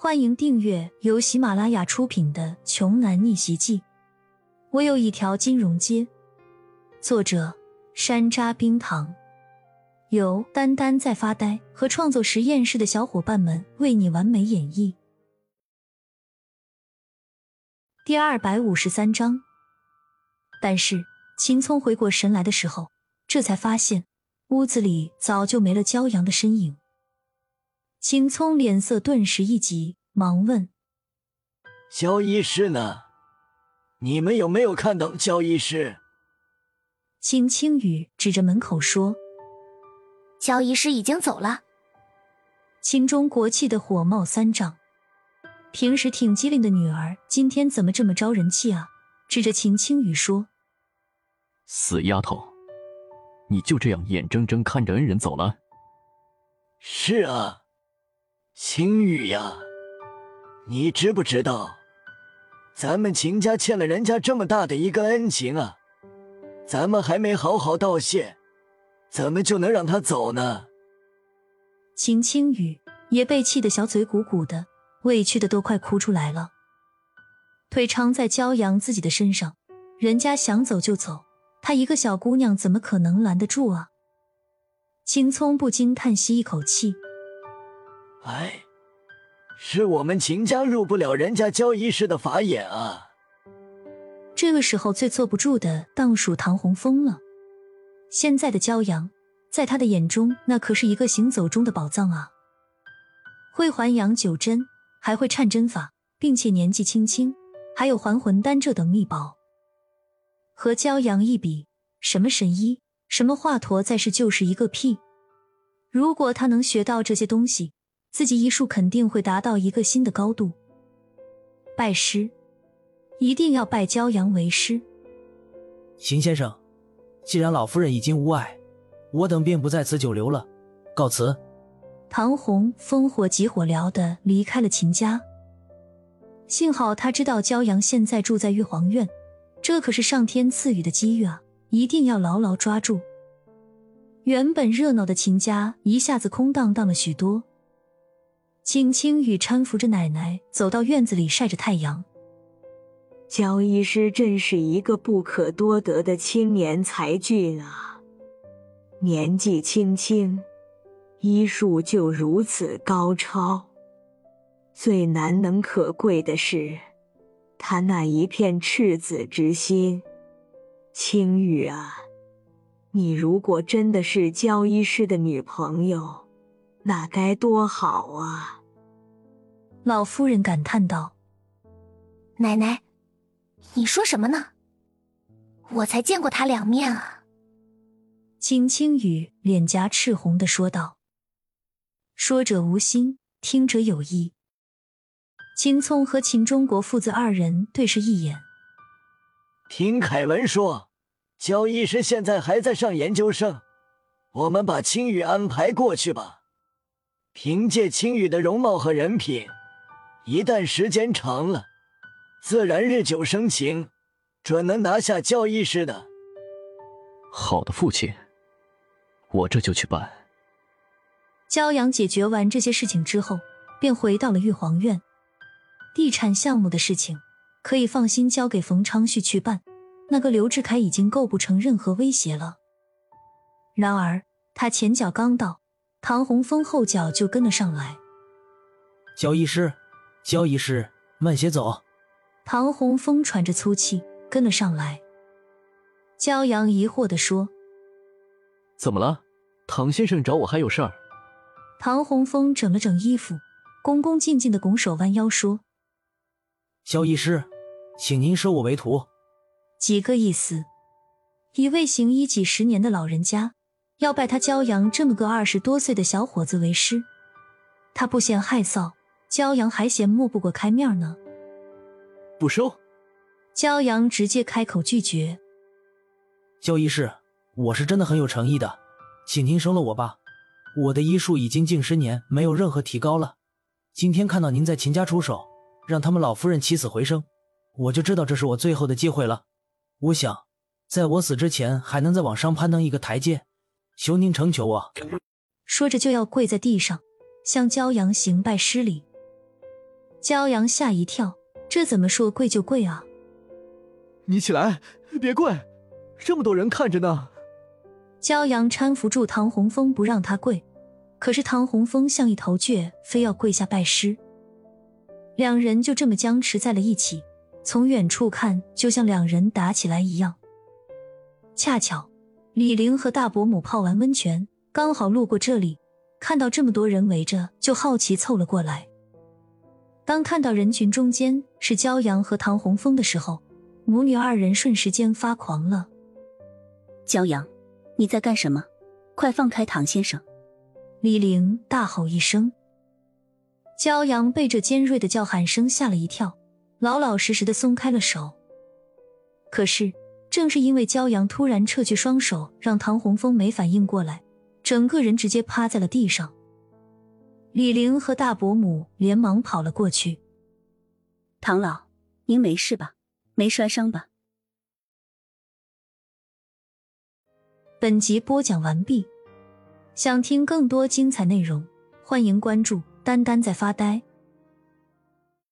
欢迎订阅由喜马拉雅出品的《穷男逆袭记》。我有一条金融街。作者：山楂冰糖，由丹丹在发呆和创作实验室的小伙伴们为你完美演绎。第二百五十三章。但是秦聪回过神来的时候，这才发现屋子里早就没了骄阳的身影。秦聪脸色顿时一急，忙问：“焦医师呢？你们有没有看到焦医师？”秦青雨指着门口说：“焦医师已经走了。”秦钟国气得火冒三丈，平时挺机灵的女儿，今天怎么这么招人气啊？指着秦青雨说：“死丫头，你就这样眼睁睁看着恩人走了？”“是啊。”青雨呀，你知不知道，咱们秦家欠了人家这么大的一个恩情啊？咱们还没好好道谢，怎么就能让他走呢？秦青雨也被气得小嘴鼓鼓的，委屈的都快哭出来了。腿长在骄阳自己的身上，人家想走就走，她一个小姑娘怎么可能拦得住啊？秦聪不禁叹息一口气。哎，是我们秦家入不了人家焦医师的法眼啊！这个时候最坐不住的当属唐洪峰了。现在的骄阳，在他的眼中，那可是一个行走中的宝藏啊！会还阳九针，还会颤针法，并且年纪轻轻，还有还魂丹这等秘宝。和骄阳一比，什么神医，什么华佗，在世就是一个屁。如果他能学到这些东西，自己医术肯定会达到一个新的高度。拜师，一定要拜骄阳为师。邢先生，既然老夫人已经无碍，我等便不在此久留了，告辞。唐红烽火急火燎的离开了秦家。幸好他知道骄阳现在住在玉皇院，这可是上天赐予的机遇啊，一定要牢牢抓住。原本热闹的秦家一下子空荡荡了许多。青青雨搀扶着奶奶走到院子里晒着太阳。焦医师真是一个不可多得的青年才俊啊！年纪轻轻，医术就如此高超。最难能可贵的是，他那一片赤子之心。青雨啊，你如果真的是焦医师的女朋友，那该多好啊！老夫人感叹道：“奶奶，你说什么呢？我才见过他两面啊！”金青雨脸颊赤红的说道。说者无心，听者有意。秦聪和秦钟国父子二人对视一眼。听凯文说，焦医师现在还在上研究生，我们把青雨安排过去吧。凭借青雨的容貌和人品。一旦时间长了，自然日久生情，准能拿下教医师的。好的，父亲，我这就去办。骄阳解决完这些事情之后，便回到了玉皇院。地产项目的事情可以放心交给冯昌旭去办，那个刘志凯已经构不成任何威胁了。然而他前脚刚到，唐洪峰后脚就跟了上来。焦医师。焦医师，慢些走。唐洪峰喘着粗气跟了上来。焦阳疑惑的说：“怎么了？唐先生找我还有事儿？”唐洪峰整了整衣服，恭恭敬敬的拱手弯腰说：“肖医师，请您收我为徒。”几个意思？一位行医几十年的老人家要拜他焦阳这么个二十多岁的小伙子为师，他不嫌害臊。骄阳还嫌磨不过开面呢，不收。骄阳直接开口拒绝。焦医师，我是真的很有诚意的，请您收了我吧。我的医术已经近十年没有任何提高了，今天看到您在秦家出手，让他们老夫人起死回生，我就知道这是我最后的机会了。我想，在我死之前还能再往上攀登一个台阶，求您成全我。说着就要跪在地上向骄阳行拜施礼。骄阳吓一跳，这怎么说跪就跪啊？你起来，别跪，这么多人看着呢。骄阳搀扶住唐洪峰，不让他跪，可是唐洪峰像一头倔，非要跪下拜师。两人就这么僵持在了一起，从远处看，就像两人打起来一样。恰巧李玲和大伯母泡完温泉，刚好路过这里，看到这么多人围着，就好奇凑了过来。当看到人群中间是骄阳和唐洪峰的时候，母女二人瞬时间发狂了。骄阳，你在干什么？快放开唐先生！李玲大吼一声。骄阳被这尖锐的叫喊声吓了一跳，老老实实的松开了手。可是，正是因为骄阳突然撤去双手，让唐洪峰没反应过来，整个人直接趴在了地上。李玲和大伯母连忙跑了过去。唐老，您没事吧？没摔伤吧？本集播讲完毕。想听更多精彩内容，欢迎关注。丹丹在发呆。